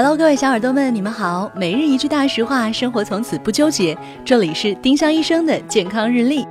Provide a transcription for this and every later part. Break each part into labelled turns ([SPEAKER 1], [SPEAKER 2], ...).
[SPEAKER 1] Hello，各位小耳朵们，你们好。每日一句大实话，生活从此不纠结。这里是丁香医生的健康日历。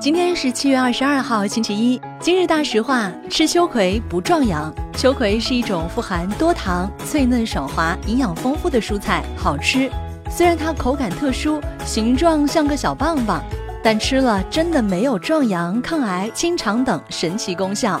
[SPEAKER 1] 今天是七月二十二号，星期一。今日大实话：吃秋葵不壮阳。秋葵是一种富含多糖、脆嫩爽滑、营养丰富的蔬菜，好吃。虽然它口感特殊，形状像个小棒棒，但吃了真的没有壮阳、抗癌、清肠等神奇功效。